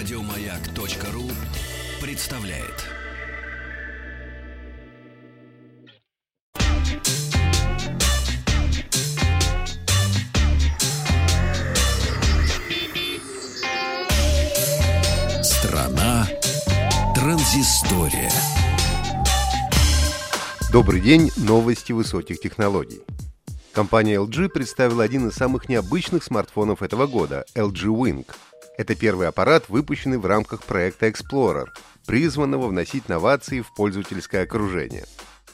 Радиомаяк.ру представляет. Страна транзистория. Добрый день, новости высоких технологий. Компания LG представила один из самых необычных смартфонов этого года – LG Wing. Это первый аппарат, выпущенный в рамках проекта Explorer, призванного вносить новации в пользовательское окружение.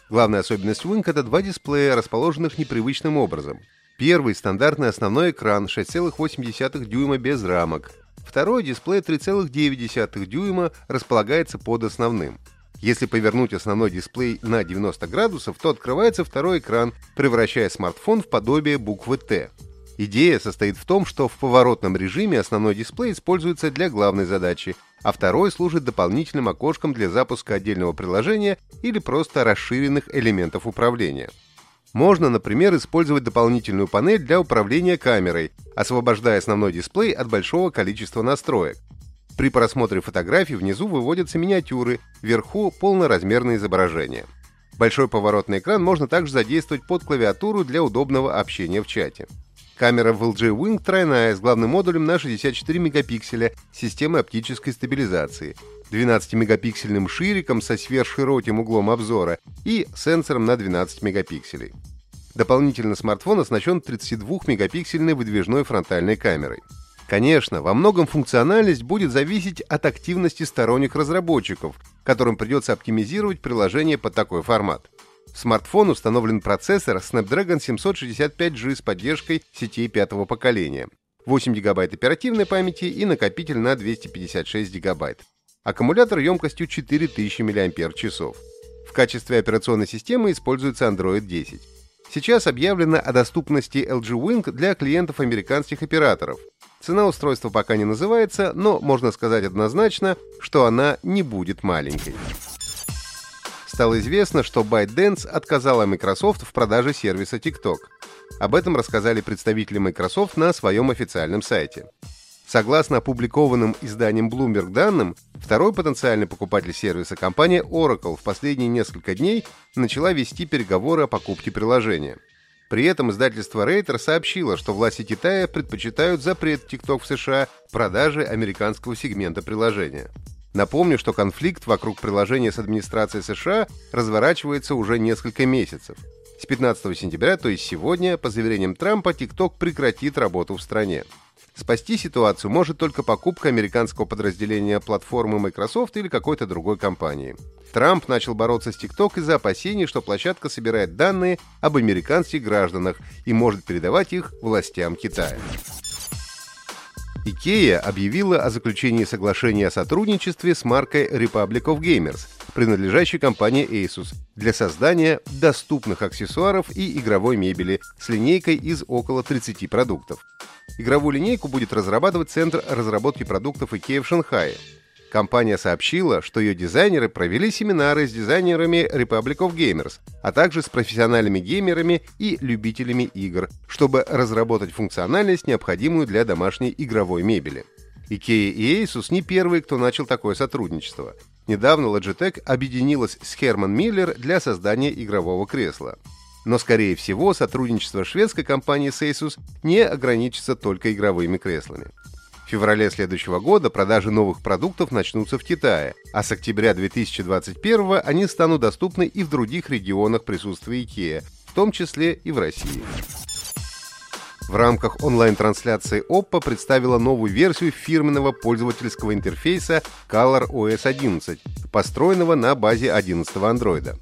Главная особенность Wing — это два дисплея, расположенных непривычным образом. Первый — стандартный основной экран 6,8 дюйма без рамок. Второй — дисплей 3,9 дюйма располагается под основным. Если повернуть основной дисплей на 90 градусов, то открывается второй экран, превращая смартфон в подобие буквы «Т». Идея состоит в том, что в поворотном режиме основной дисплей используется для главной задачи, а второй служит дополнительным окошком для запуска отдельного приложения или просто расширенных элементов управления. Можно, например, использовать дополнительную панель для управления камерой, освобождая основной дисплей от большого количества настроек. При просмотре фотографий внизу выводятся миниатюры, вверху полноразмерные изображения. Большой поворотный экран можно также задействовать под клавиатуру для удобного общения в чате. Камера в LG Wing тройная с главным модулем на 64 мегапикселя системой оптической стабилизации, 12-мегапиксельным шириком со сверхшироким углом обзора и сенсором на 12 мегапикселей. Дополнительно смартфон оснащен 32-мегапиксельной выдвижной фронтальной камерой. Конечно, во многом функциональность будет зависеть от активности сторонних разработчиков, которым придется оптимизировать приложение под такой формат. В смартфон установлен процессор Snapdragon 765G с поддержкой сетей пятого поколения, 8 ГБ оперативной памяти и накопитель на 256 ГБ. Аккумулятор емкостью 4000 мАч. В качестве операционной системы используется Android 10. Сейчас объявлено о доступности LG Wing для клиентов американских операторов. Цена устройства пока не называется, но можно сказать однозначно, что она не будет маленькой. Стало известно, что ByteDance отказала Microsoft в продаже сервиса TikTok. Об этом рассказали представители Microsoft на своем официальном сайте. Согласно опубликованным изданием Bloomberg данным, второй потенциальный покупатель сервиса компания Oracle в последние несколько дней начала вести переговоры о покупке приложения. При этом издательство Reuters сообщило, что власти Китая предпочитают запрет TikTok в США продажи американского сегмента приложения. Напомню, что конфликт вокруг приложения с администрацией США разворачивается уже несколько месяцев. С 15 сентября, то есть сегодня, по заверениям Трампа, TikTok прекратит работу в стране. Спасти ситуацию может только покупка американского подразделения платформы Microsoft или какой-то другой компании. Трамп начал бороться с TikTok из-за опасений, что площадка собирает данные об американских гражданах и может передавать их властям Китая. IKEA объявила о заключении соглашения о сотрудничестве с маркой Republic of Gamers, принадлежащей компании Asus, для создания доступных аксессуаров и игровой мебели с линейкой из около 30 продуктов. Игровую линейку будет разрабатывать Центр разработки продуктов IKEA в Шанхае. Компания сообщила, что ее дизайнеры провели семинары с дизайнерами Republic of Gamers, а также с профессиональными геймерами и любителями игр, чтобы разработать функциональность, необходимую для домашней игровой мебели. IKEA и Asus не первые, кто начал такое сотрудничество. Недавно Logitech объединилась с Herman Miller для создания игрового кресла. Но, скорее всего, сотрудничество шведской компании с Asus не ограничится только игровыми креслами. В феврале следующего года продажи новых продуктов начнутся в Китае, а с октября 2021 они станут доступны и в других регионах присутствия IKEA, в том числе и в России. В рамках онлайн-трансляции Oppo представила новую версию фирменного пользовательского интерфейса Color OS 11, построенного на базе 11 Android.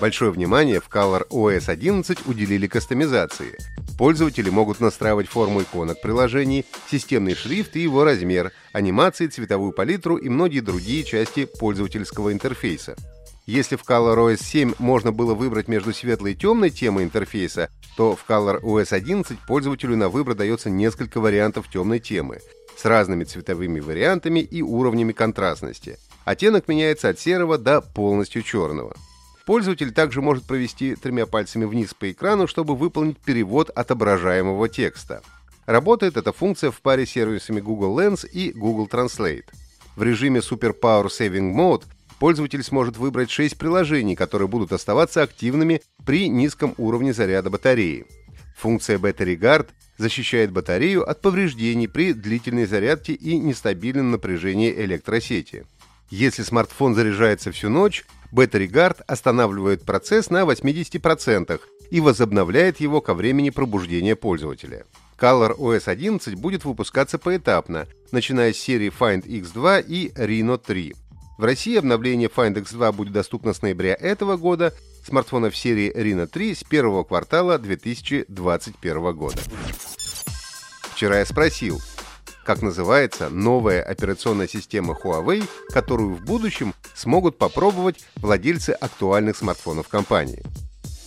Большое внимание в Color OS 11 уделили кастомизации. Пользователи могут настраивать форму иконок приложений, системный шрифт и его размер, анимации, цветовую палитру и многие другие части пользовательского интерфейса. Если в ColorOS 7 можно было выбрать между светлой и темной темой интерфейса, то в ColorOS 11 пользователю на выбор дается несколько вариантов темной темы с разными цветовыми вариантами и уровнями контрастности. Оттенок меняется от серого до полностью черного. Пользователь также может провести тремя пальцами вниз по экрану, чтобы выполнить перевод отображаемого текста. Работает эта функция в паре с сервисами Google Lens и Google Translate. В режиме Super Power Saving Mode пользователь сможет выбрать 6 приложений, которые будут оставаться активными при низком уровне заряда батареи. Функция Battery Guard защищает батарею от повреждений при длительной зарядке и нестабильном напряжении электросети. Если смартфон заряжается всю ночь, Guard останавливает процесс на 80% и возобновляет его ко времени пробуждения пользователя. Color OS 11 будет выпускаться поэтапно, начиная с серии Find X2 и Reno 3. В России обновление Find X2 будет доступно с ноября этого года, смартфонов серии Reno 3 с первого квартала 2021 года. Вчера я спросил, как называется новая операционная система Huawei, которую в будущем смогут попробовать владельцы актуальных смартфонов компании.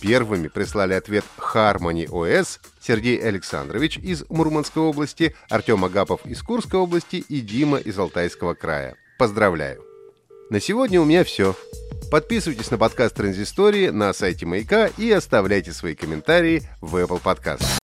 Первыми прислали ответ Harmony OS Сергей Александрович из Мурманской области, Артем Агапов из Курской области и Дима из Алтайского края. Поздравляю! На сегодня у меня все. Подписывайтесь на подкаст Транзистории на сайте Маяка и оставляйте свои комментарии в Apple Podcast.